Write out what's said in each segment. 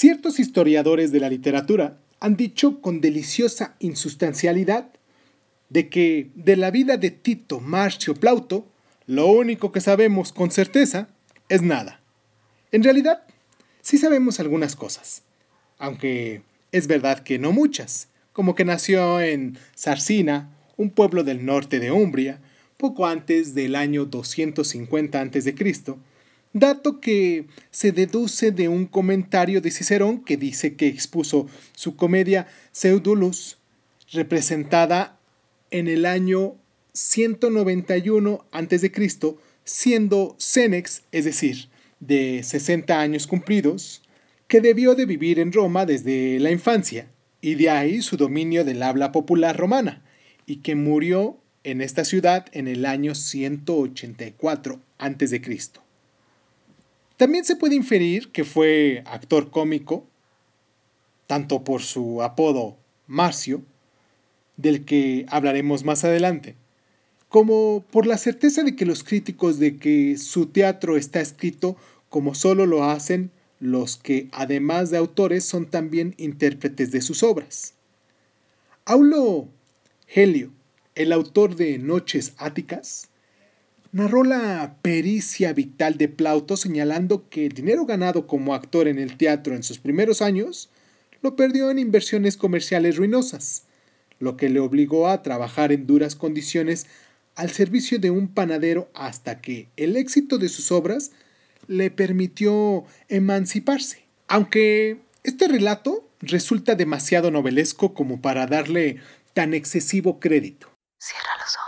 Ciertos historiadores de la literatura han dicho con deliciosa insustancialidad de que de la vida de Tito Marcio Plauto, lo único que sabemos con certeza es nada. En realidad, sí sabemos algunas cosas, aunque es verdad que no muchas, como que nació en Sarcina, un pueblo del norte de Umbria, poco antes del año 250 a.C., dato que se deduce de un comentario de Cicerón que dice que expuso su comedia Pseudulus, representada en el año 191 a.C., siendo Cenex, es decir, de 60 años cumplidos, que debió de vivir en Roma desde la infancia, y de ahí su dominio del habla popular romana, y que murió en esta ciudad en el año 184 a.C. También se puede inferir que fue actor cómico, tanto por su apodo Marcio, del que hablaremos más adelante, como por la certeza de que los críticos de que su teatro está escrito como solo lo hacen los que, además de autores, son también intérpretes de sus obras. Aulo Helio, el autor de Noches Áticas, narró la pericia vital de Plauto señalando que el dinero ganado como actor en el teatro en sus primeros años lo perdió en inversiones comerciales ruinosas, lo que le obligó a trabajar en duras condiciones al servicio de un panadero hasta que el éxito de sus obras le permitió emanciparse. Aunque este relato resulta demasiado novelesco como para darle tan excesivo crédito. Cierra los ojos.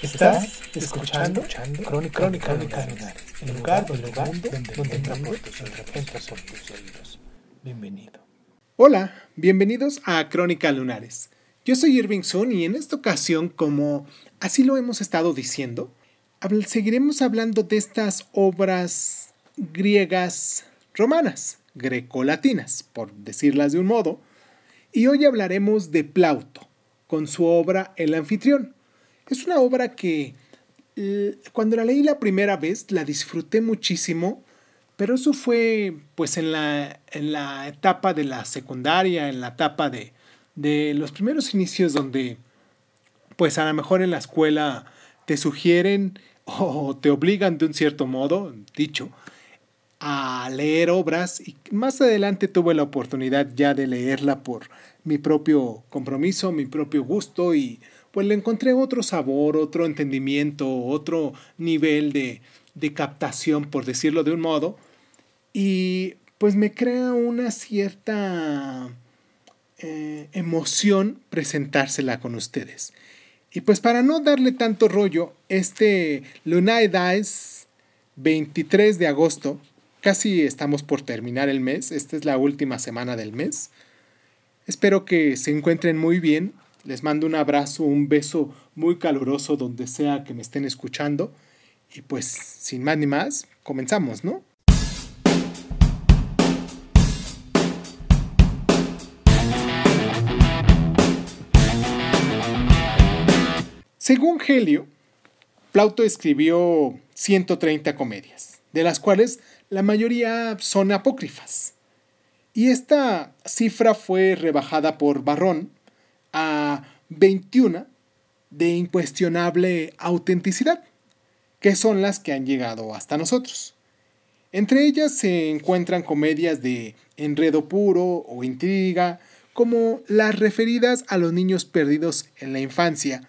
Estás escuchando, Crónica, Crónica, el lugar, donde, donde, donde son tus oídos. Bienvenido. Hola, bienvenidos a Crónica Lunares. Yo soy Irving Sun y en esta ocasión, como así lo hemos estado diciendo, seguiremos hablando de estas obras griegas romanas, grecolatinas, por decirlas de un modo, y hoy hablaremos de Plauto, con su obra El anfitrión es una obra que cuando la leí la primera vez la disfruté muchísimo, pero eso fue pues en la, en la etapa de la secundaria, en la etapa de, de los primeros inicios donde pues a lo mejor en la escuela te sugieren o te obligan de un cierto modo, dicho, a leer obras y más adelante tuve la oportunidad ya de leerla por mi propio compromiso, mi propio gusto y pues le encontré otro sabor, otro entendimiento, otro nivel de, captación, por decirlo de un modo, y pues me crea una cierta eh, emoción presentársela con ustedes. Y pues para no darle tanto rollo, este Lunae Dice 23 de agosto, casi estamos por terminar el mes, esta es la última semana del mes. Espero que se encuentren muy bien les mando un abrazo, un beso muy caluroso donde sea que me estén escuchando. Y pues, sin más ni más, comenzamos, ¿no? Según Helio, Plauto escribió 130 comedias, de las cuales la mayoría son apócrifas. Y esta cifra fue rebajada por Barrón a 21 de incuestionable autenticidad, que son las que han llegado hasta nosotros. Entre ellas se encuentran comedias de enredo puro o intriga, como las referidas a los niños perdidos en la infancia,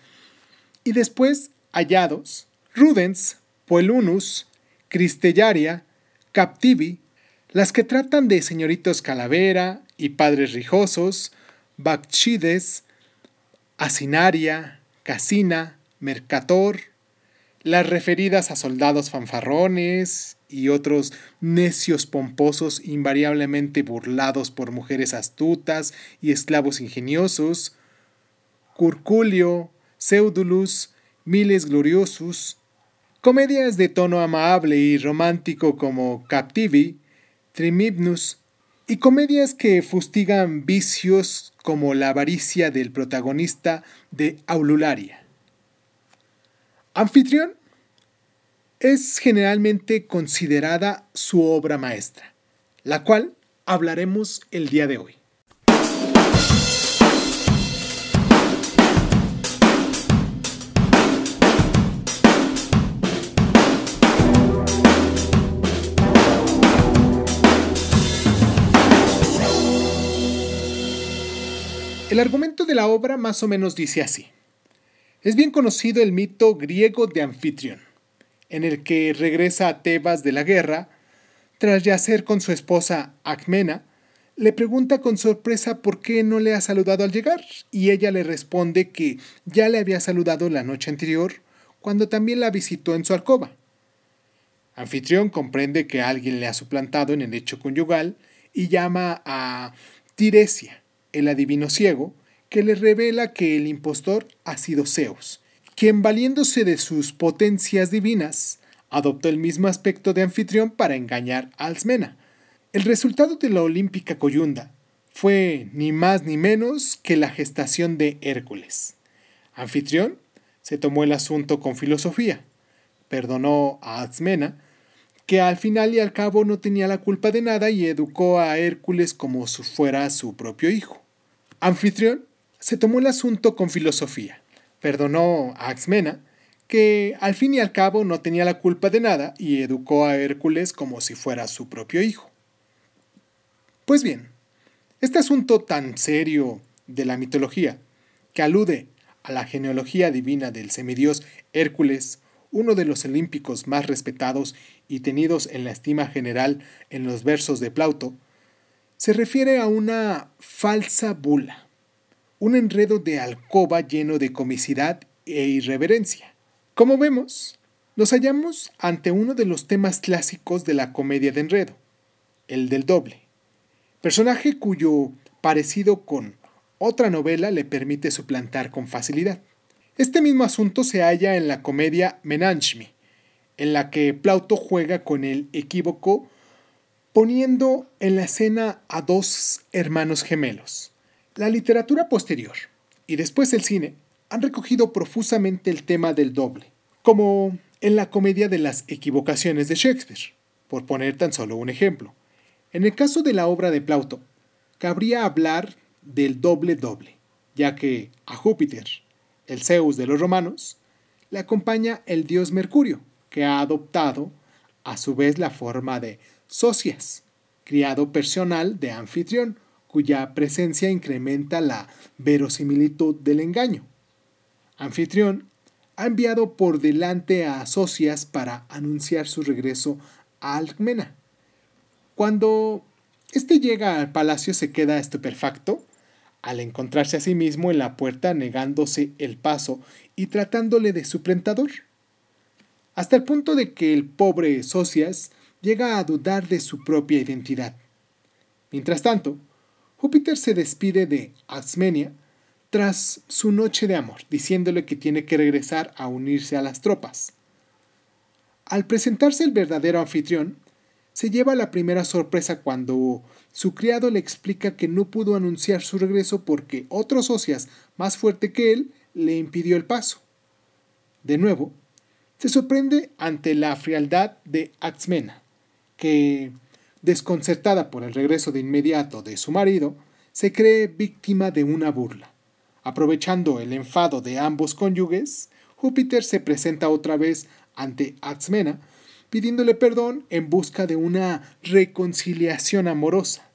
y después hallados, Rudens, Poelunus, Cristellaria, Captivi, las que tratan de señoritos calavera y padres rijosos, Bacchides, Asinaria, Casina, Mercator, las referidas a soldados fanfarrones y otros necios pomposos invariablemente burlados por mujeres astutas y esclavos ingeniosos, Curculio, Pseudulus, Miles Gloriosus, comedias de tono amable y romántico como Captivi, Trimibnus, y comedias que fustigan vicios como la avaricia del protagonista de Aulularia. Anfitrión es generalmente considerada su obra maestra, la cual hablaremos el día de hoy. El argumento de la obra más o menos dice así. Es bien conocido el mito griego de Anfitrión, en el que regresa a Tebas de la guerra, tras yacer con su esposa Acmena, le pregunta con sorpresa por qué no le ha saludado al llegar, y ella le responde que ya le había saludado la noche anterior, cuando también la visitó en su alcoba. Anfitrión comprende que alguien le ha suplantado en el hecho conyugal y llama a Tiresia, el adivino ciego, que le revela que el impostor ha sido Zeus, quien valiéndose de sus potencias divinas, adoptó el mismo aspecto de anfitrión para engañar a Alcmena. El resultado de la olímpica coyunda fue ni más ni menos que la gestación de Hércules. Anfitrión se tomó el asunto con filosofía, perdonó a Alcmena, que al final y al cabo no tenía la culpa de nada y educó a Hércules como si fuera su propio hijo. Anfitrión se tomó el asunto con filosofía, perdonó a Axmena, que al fin y al cabo no tenía la culpa de nada y educó a Hércules como si fuera su propio hijo. Pues bien, este asunto tan serio de la mitología, que alude a la genealogía divina del semidios Hércules, uno de los olímpicos más respetados y tenidos en la estima general en los versos de Plauto, se refiere a una falsa bula, un enredo de alcoba lleno de comicidad e irreverencia. Como vemos, nos hallamos ante uno de los temas clásicos de la comedia de enredo, el del doble, personaje cuyo parecido con otra novela le permite suplantar con facilidad. Este mismo asunto se halla en la comedia Menanchmi, en la que Plauto juega con el equívoco poniendo en la escena a dos hermanos gemelos. La literatura posterior y después el cine han recogido profusamente el tema del doble, como en la comedia de las equivocaciones de Shakespeare, por poner tan solo un ejemplo. En el caso de la obra de Plauto, cabría hablar del doble doble, ya que a Júpiter, el Zeus de los romanos, le acompaña el dios Mercurio, que ha adoptado a su vez la forma de Socias, criado personal de anfitrión, cuya presencia incrementa la verosimilitud del engaño. Anfitrión ha enviado por delante a Socias para anunciar su regreso a Alcmena. Cuando éste llega al palacio se queda estupefacto al encontrarse a sí mismo en la puerta negándose el paso y tratándole de suplentador. Hasta el punto de que el pobre Socias llega a dudar de su propia identidad. Mientras tanto, Júpiter se despide de Asmenia tras su noche de amor, diciéndole que tiene que regresar a unirse a las tropas. Al presentarse el verdadero anfitrión, se lleva la primera sorpresa cuando su criado le explica que no pudo anunciar su regreso porque otro socias más fuerte que él le impidió el paso. De nuevo, se sorprende ante la frialdad de Axmena, que, desconcertada por el regreso de inmediato de su marido, se cree víctima de una burla. Aprovechando el enfado de ambos cónyuges, Júpiter se presenta otra vez ante Axmena, pidiéndole perdón en busca de una reconciliación amorosa.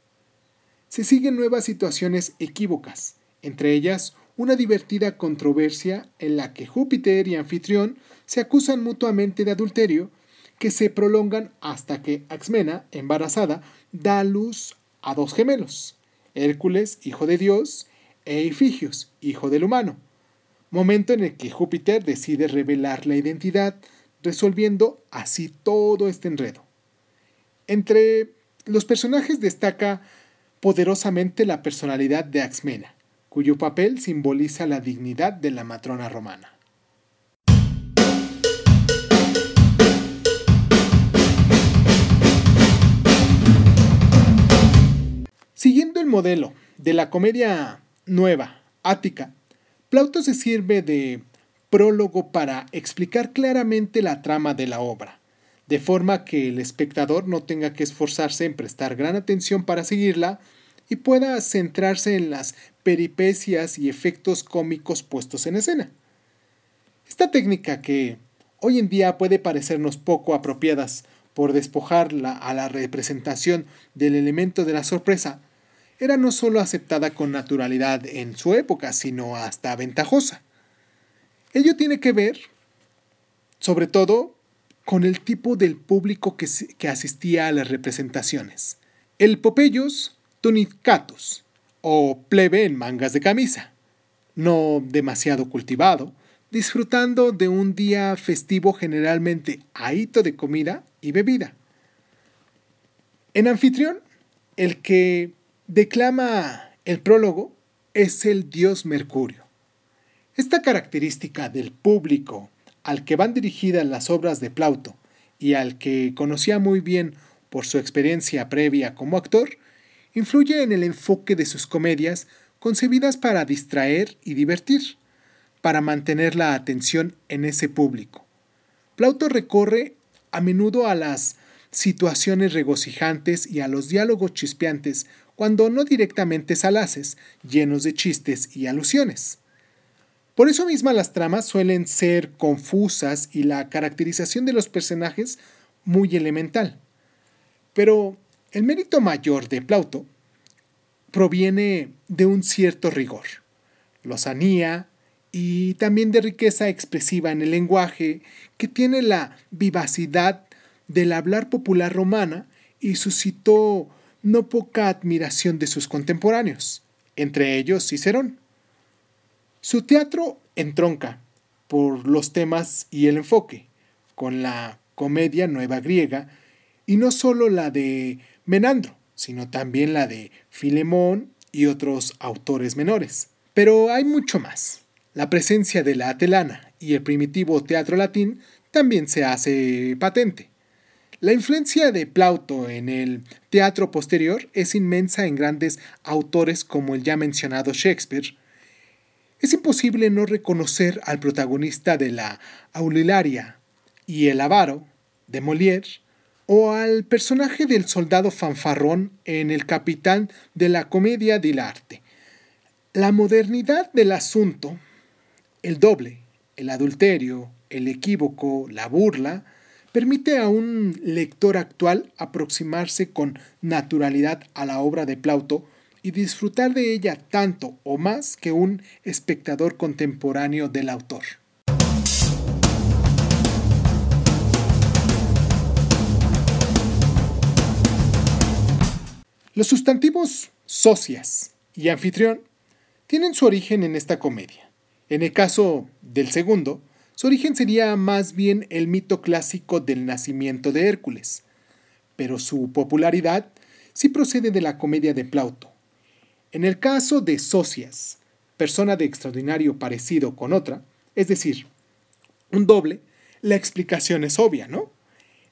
Se siguen nuevas situaciones equívocas, entre ellas una divertida controversia en la que Júpiter y Anfitrión se acusan mutuamente de adulterio que se prolongan hasta que Axmena, embarazada, da luz a dos gemelos, Hércules, hijo de Dios, e Ifigios, hijo del humano, momento en el que Júpiter decide revelar la identidad, resolviendo así todo este enredo. Entre los personajes destaca poderosamente la personalidad de Axmena, cuyo papel simboliza la dignidad de la matrona romana. Siguiendo el modelo de la comedia nueva, ática, Plauto se sirve de prólogo para explicar claramente la trama de la obra, de forma que el espectador no tenga que esforzarse en prestar gran atención para seguirla y pueda centrarse en las peripecias y efectos cómicos puestos en escena. Esta técnica que hoy en día puede parecernos poco apropiadas por despojarla a la representación del elemento de la sorpresa, era no solo aceptada con naturalidad en su época, sino hasta ventajosa. Ello tiene que ver, sobre todo, con el tipo del público que, asistía a las representaciones. El Popeyos tunicatus, o plebe en mangas de camisa, no demasiado cultivado, disfrutando de un día festivo generalmente ahito de comida y bebida. En anfitrión, el que declama el prólogo es el dios Mercurio. Esta característica del público al que van dirigidas las obras de Plauto y al que conocía muy bien por su experiencia previa como actor, influye en el enfoque de sus comedias concebidas para distraer y divertir, para mantener la atención en ese público. Plauto recorre a menudo a las situaciones regocijantes y a los diálogos chispeantes cuando no directamente salaces, llenos de chistes y alusiones. Por eso misma las tramas suelen ser confusas y la caracterización de los personajes muy elemental. Pero el mérito mayor de Plauto proviene de un cierto rigor, lozanía y también de riqueza expresiva en el lenguaje que tiene la vivacidad del hablar popular romana y suscitó no poca admiración de sus contemporáneos, entre ellos Cicerón. Su teatro entronca por los temas y el enfoque, con la comedia nueva griega, y no solo la de Menandro, sino también la de Filemón y otros autores menores. Pero hay mucho más. La presencia de la atelana y el primitivo teatro latín también se hace patente. La influencia de Plauto en el teatro posterior es inmensa en grandes autores como el ya mencionado Shakespeare. Es imposible no reconocer al protagonista de la Aurilaria y el avaro de Molière o al personaje del soldado fanfarrón en El capitán de la comedia del arte. La modernidad del asunto, el doble, el adulterio, el equívoco, la burla, permite a un lector actual aproximarse con naturalidad a la obra de Plauto y disfrutar de ella tanto o más que un espectador contemporáneo del autor. Los sustantivos socias y anfitrión tienen su origen en esta comedia. En el caso del segundo, su origen sería más bien el mito clásico del nacimiento de Hércules, pero su popularidad sí procede de la comedia de Plauto. En el caso de Socias, persona de extraordinario parecido con otra, es decir, un doble, la explicación es obvia, ¿no?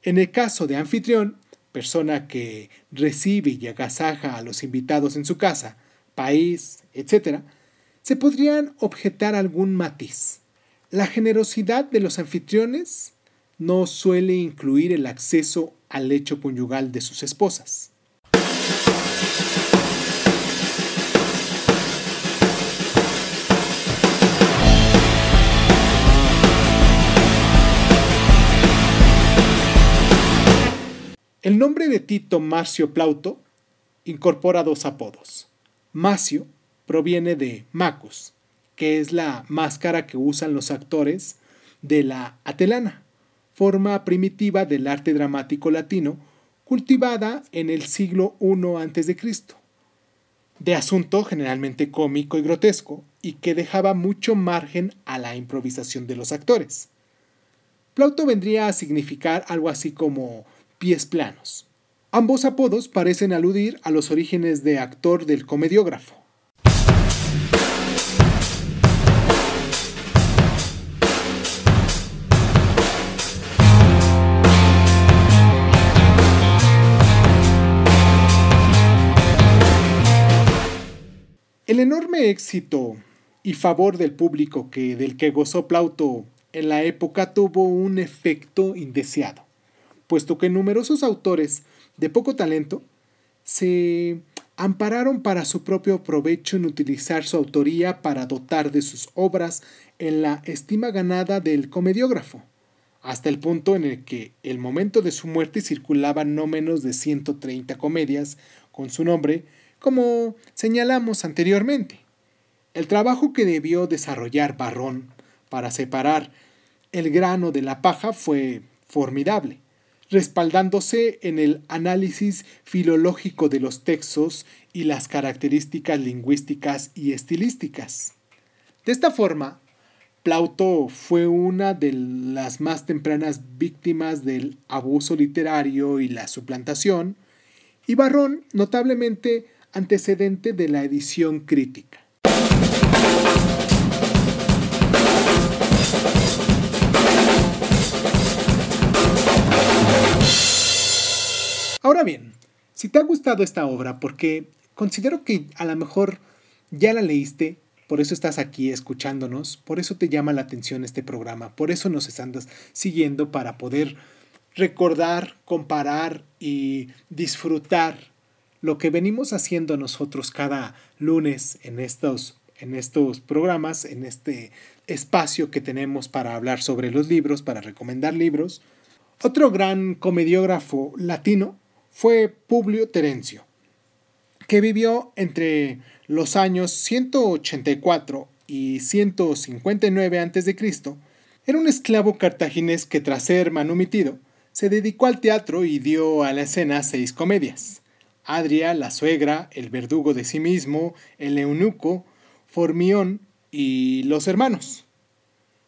En el caso de anfitrión, persona que recibe y agasaja a los invitados en su casa, país, etc., se podrían objetar algún matiz. La generosidad de los anfitriones no suele incluir el acceso al lecho conyugal de sus esposas. El nombre de Tito Marcio Plauto incorpora dos apodos. Macio proviene de Macus, que es la máscara que usan los actores de la atelana, forma primitiva del arte dramático latino cultivada en el siglo I a.C., de asunto generalmente cómico y grotesco, y que dejaba mucho margen a la improvisación de los actores. Plauto vendría a significar algo así como pies planos, Ambos apodos parecen aludir a los orígenes de actor del comediógrafo. El enorme éxito y favor del público que, del que gozó Plauto en la época tuvo un efecto indeseado, puesto que numerosos autores de poco talento se ampararon para su propio provecho en utilizar su autoría para dotar de sus obras en la estima ganada del comediógrafo, hasta el punto en el que el momento de su muerte circulaban no menos de 130 comedias con su nombre, como señalamos anteriormente. El trabajo que debió desarrollar Barrón para separar el grano de la paja fue formidable, respaldándose en el análisis filológico de los textos y las características lingüísticas y estilísticas. De esta forma, Plauto fue una de las más tempranas víctimas del abuso literario y la suplantación, y Barrón notablemente antecedente de la edición crítica. Bien, si te ha gustado esta obra, porque considero que a lo mejor ya la leíste, por eso estás aquí escuchándonos, por eso te llama la atención este programa, por eso nos estás siguiendo para poder recordar, comparar y disfrutar lo que venimos haciendo nosotros cada lunes en estos, en estos programas, en este espacio que tenemos para hablar sobre los libros, para recomendar libros. Otro gran comediógrafo latino fue Publio Terencio, que vivió entre los años 184 y 159 a.C. Era un esclavo cartaginés que tras ser manumitido, se dedicó al teatro y dio a la escena seis comedias. Adria, la suegra, el verdugo de sí mismo, el eunuco, Formión y los hermanos.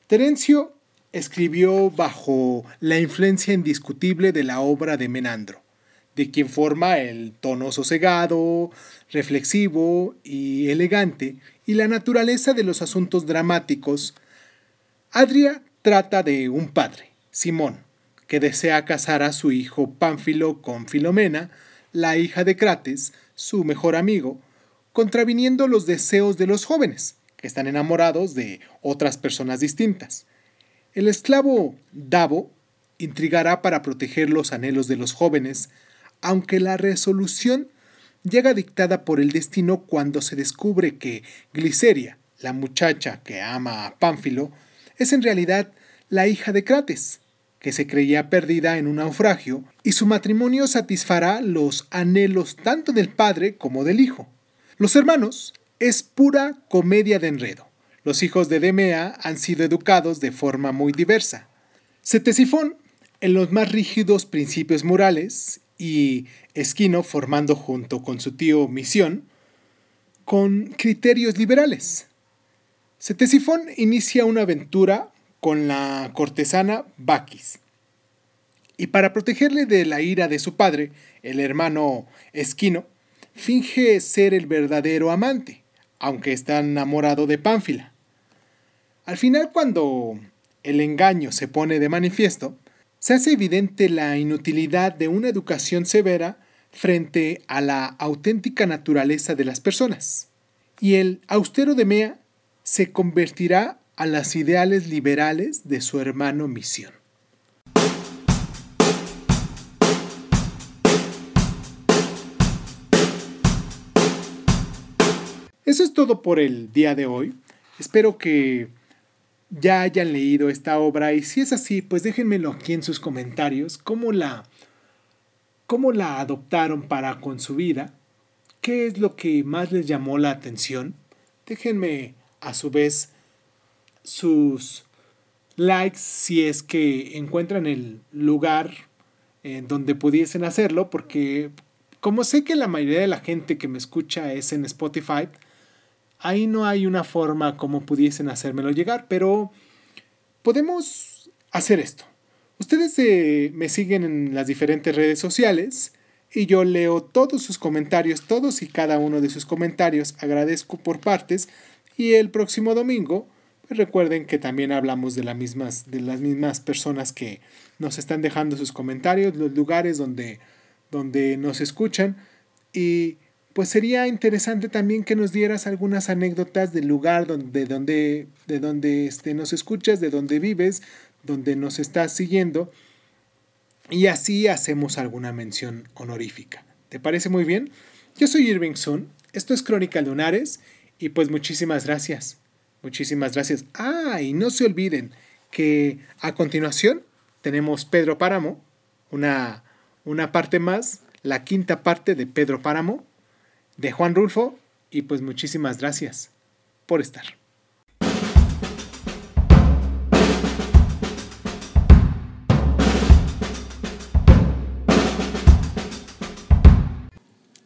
Terencio escribió bajo la influencia indiscutible de la obra de Menandro, de quien forma el tono sosegado, reflexivo y elegante, y la naturaleza de los asuntos dramáticos. Adria trata de un padre, Simón, que desea casar a su hijo Pánfilo con Filomena, la hija de Crates, su mejor amigo, contraviniendo los deseos de los jóvenes, que están enamorados de otras personas distintas. El esclavo Davo intrigará para proteger los anhelos de los jóvenes, aunque la resolución llega dictada por el destino cuando se descubre que Gliceria, la muchacha que ama a Pánfilo, es en realidad la hija de Crates, que se creía perdida en un naufragio, y su matrimonio satisfará los anhelos tanto del padre como del hijo. Los hermanos es pura comedia de enredo. Los hijos de Demea han sido educados de forma muy diversa. Cetesifón en los más rígidos principios morales y Esquino formando junto con su tío Misión con criterios liberales. Cetesifón inicia una aventura con la cortesana Baquis. Y para protegerle de la ira de su padre, el hermano Esquino, finge ser el verdadero amante, aunque está enamorado de Pánfila. Al final, cuando el engaño se pone de manifiesto, se hace evidente la inutilidad de una educación severa frente a la auténtica naturaleza de las personas. Y el austero de Mea se convertirá a las ideales liberales de su hermano Misión. Eso es todo por el día de hoy. Espero que ya hayan leído esta obra. Y si es así, pues déjenmelo aquí en sus comentarios, cómo la, cómo la adoptaron para con su vida, qué es lo que más les llamó la atención. Déjenme a su vez sus likes si es que encuentran el lugar en donde pudiesen hacerlo, porque como sé que la mayoría de la gente que me escucha es en Spotify, ahí no hay una forma como pudiesen hacérmelo llegar, pero podemos hacer esto. Ustedes eh, me siguen en las diferentes redes sociales, y yo leo todos sus comentarios, todos y cada uno de sus comentarios, agradezco por partes y el próximo domingo pues recuerden que también hablamos de, las mismas, de las mismas personas que nos están dejando sus comentarios, los lugares donde, donde nos escuchan y pues sería interesante también que nos dieras algunas anécdotas del lugar donde, donde, de donde este, nos escuchas, de donde vives, donde nos estás siguiendo y así hacemos alguna mención honorífica. ¿Te parece muy bien? Yo soy Irving Sun, esto es Crónica Lunares y pues muchísimas gracias. Muchísimas gracias. Ah, y no se olviden que a continuación tenemos Pedro Páramo, una, una parte más, la quinta parte de Pedro Páramo, de Juan Rulfo, y pues muchísimas gracias por estar.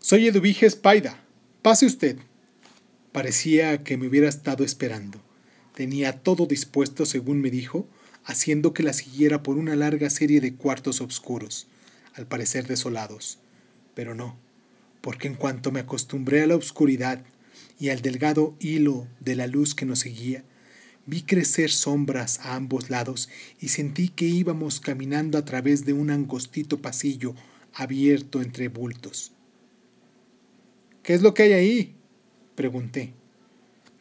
Soy Eduviges Paida. Pase usted. Parecía que me hubiera estado esperando. Tenía todo dispuesto, según me dijo, haciendo que la siguiera por una larga serie de cuartos oscuros, al parecer desolados. Pero no, porque en cuanto me acostumbré a la oscuridad y al delgado hilo de la luz que nos seguía, vi crecer sombras a ambos lados y sentí que íbamos caminando a través de un angostito pasillo abierto entre bultos. ¿Qué es lo que hay ahí? pregunté.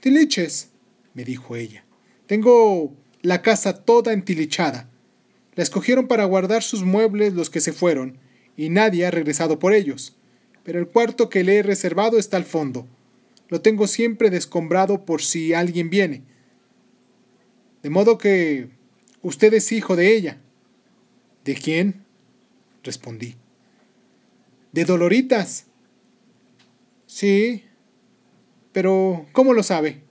Tiliches, me dijo ella. Tengo la casa toda entilichada. La escogieron para guardar sus muebles los que se fueron, y nadie ha regresado por ellos. Pero el cuarto que le he reservado está al fondo. Lo tengo siempre descombrado por si alguien viene. De modo que usted es hijo de ella. ¿De quién? respondí. De Doloritas, Sí. Pero, ¿cómo lo sabe?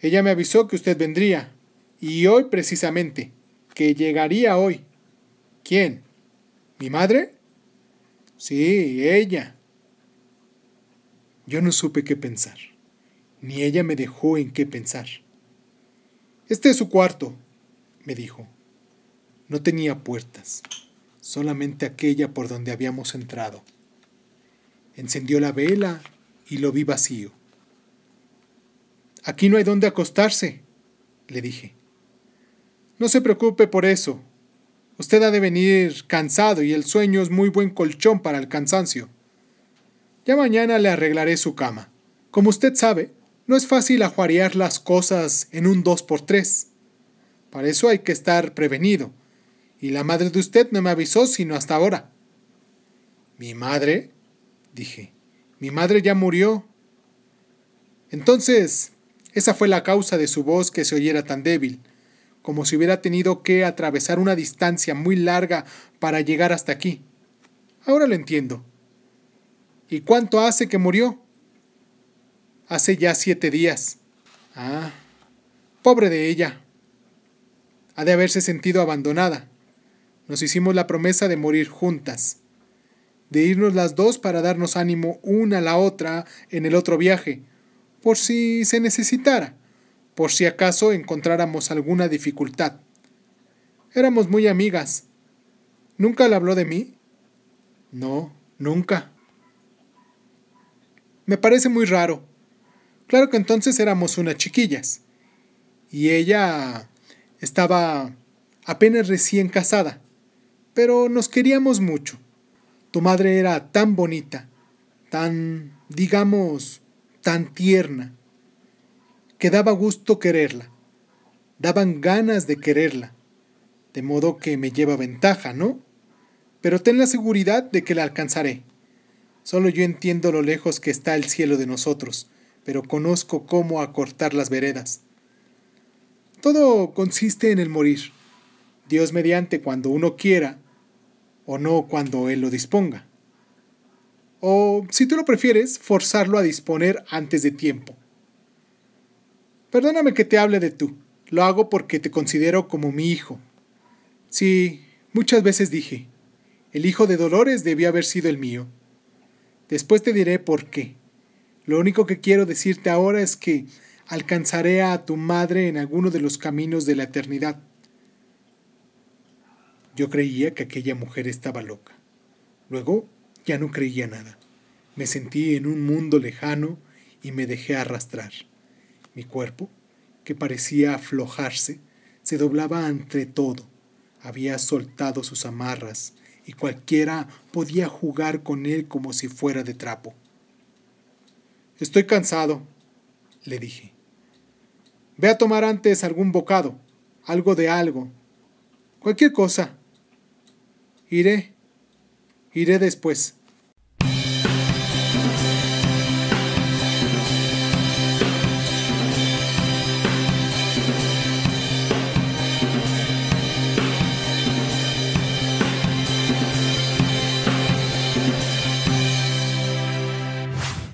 Ella me avisó que usted vendría. Y hoy precisamente. Que llegaría hoy. ¿Quién? ¿Mi madre? Sí, ella. Yo no supe qué pensar. Ni ella me dejó en qué pensar. Este es su cuarto, me dijo. No tenía puertas, solamente aquella por donde habíamos entrado. Encendió la vela y lo vi vacío. Aquí no hay dónde acostarse, le dije. No se preocupe por eso. Usted ha de venir cansado y el sueño es muy buen colchón para el cansancio. Ya mañana le arreglaré su cama. Como usted sabe, no es fácil ajuarear las cosas en un dos por tres. Para eso hay que estar prevenido. Y la madre de usted no me avisó sino hasta ahora. ¿Mi madre? dije. Mi madre ya murió. Entonces, esa fue la causa de su voz que se oyera tan débil, como si hubiera tenido que atravesar una distancia muy larga para llegar hasta aquí. Ahora lo entiendo. ¿Y cuánto hace que murió? Hace ya siete días. Ah, pobre de ella. Ha de haberse sentido abandonada. Nos hicimos la promesa de morir juntas de irnos las dos para darnos ánimo una a la otra en el otro viaje, por si se necesitara, por si acaso encontráramos alguna dificultad. Éramos muy amigas. ¿Nunca le habló de mí? No, nunca. Me parece muy raro. Claro que entonces éramos unas chiquillas. Y ella estaba apenas recién casada, pero nos queríamos mucho. Tu madre era tan bonita, tan, digamos, tan tierna, que daba gusto quererla, daban ganas de quererla, de modo que me lleva ventaja, ¿no? Pero ten la seguridad de que la alcanzaré. Solo yo entiendo lo lejos que está el cielo de nosotros, pero conozco cómo acortar las veredas. Todo consiste en el morir. Dios mediante, cuando uno quiera, o no cuando él lo disponga. O, si tú lo prefieres, forzarlo a disponer antes de tiempo. Perdóname que te hable de tú, lo hago porque te considero como mi hijo. Sí, muchas veces dije, el hijo de Dolores debió haber sido el mío. Después te diré por qué. Lo único que quiero decirte ahora es que alcanzaré a tu madre en alguno de los caminos de la eternidad. Yo creía que aquella mujer estaba loca. Luego Ya no creía nada. Me sentí en un mundo lejano y me dejé arrastrar. Mi cuerpo, que parecía aflojarse, se doblaba ante todo. Había soltado sus amarras y cualquiera podía jugar con él como si fuera de trapo. Estoy cansado, le dije. Ve a tomar antes algún bocado, algo de algo, cualquier cosa. Iré, iré después.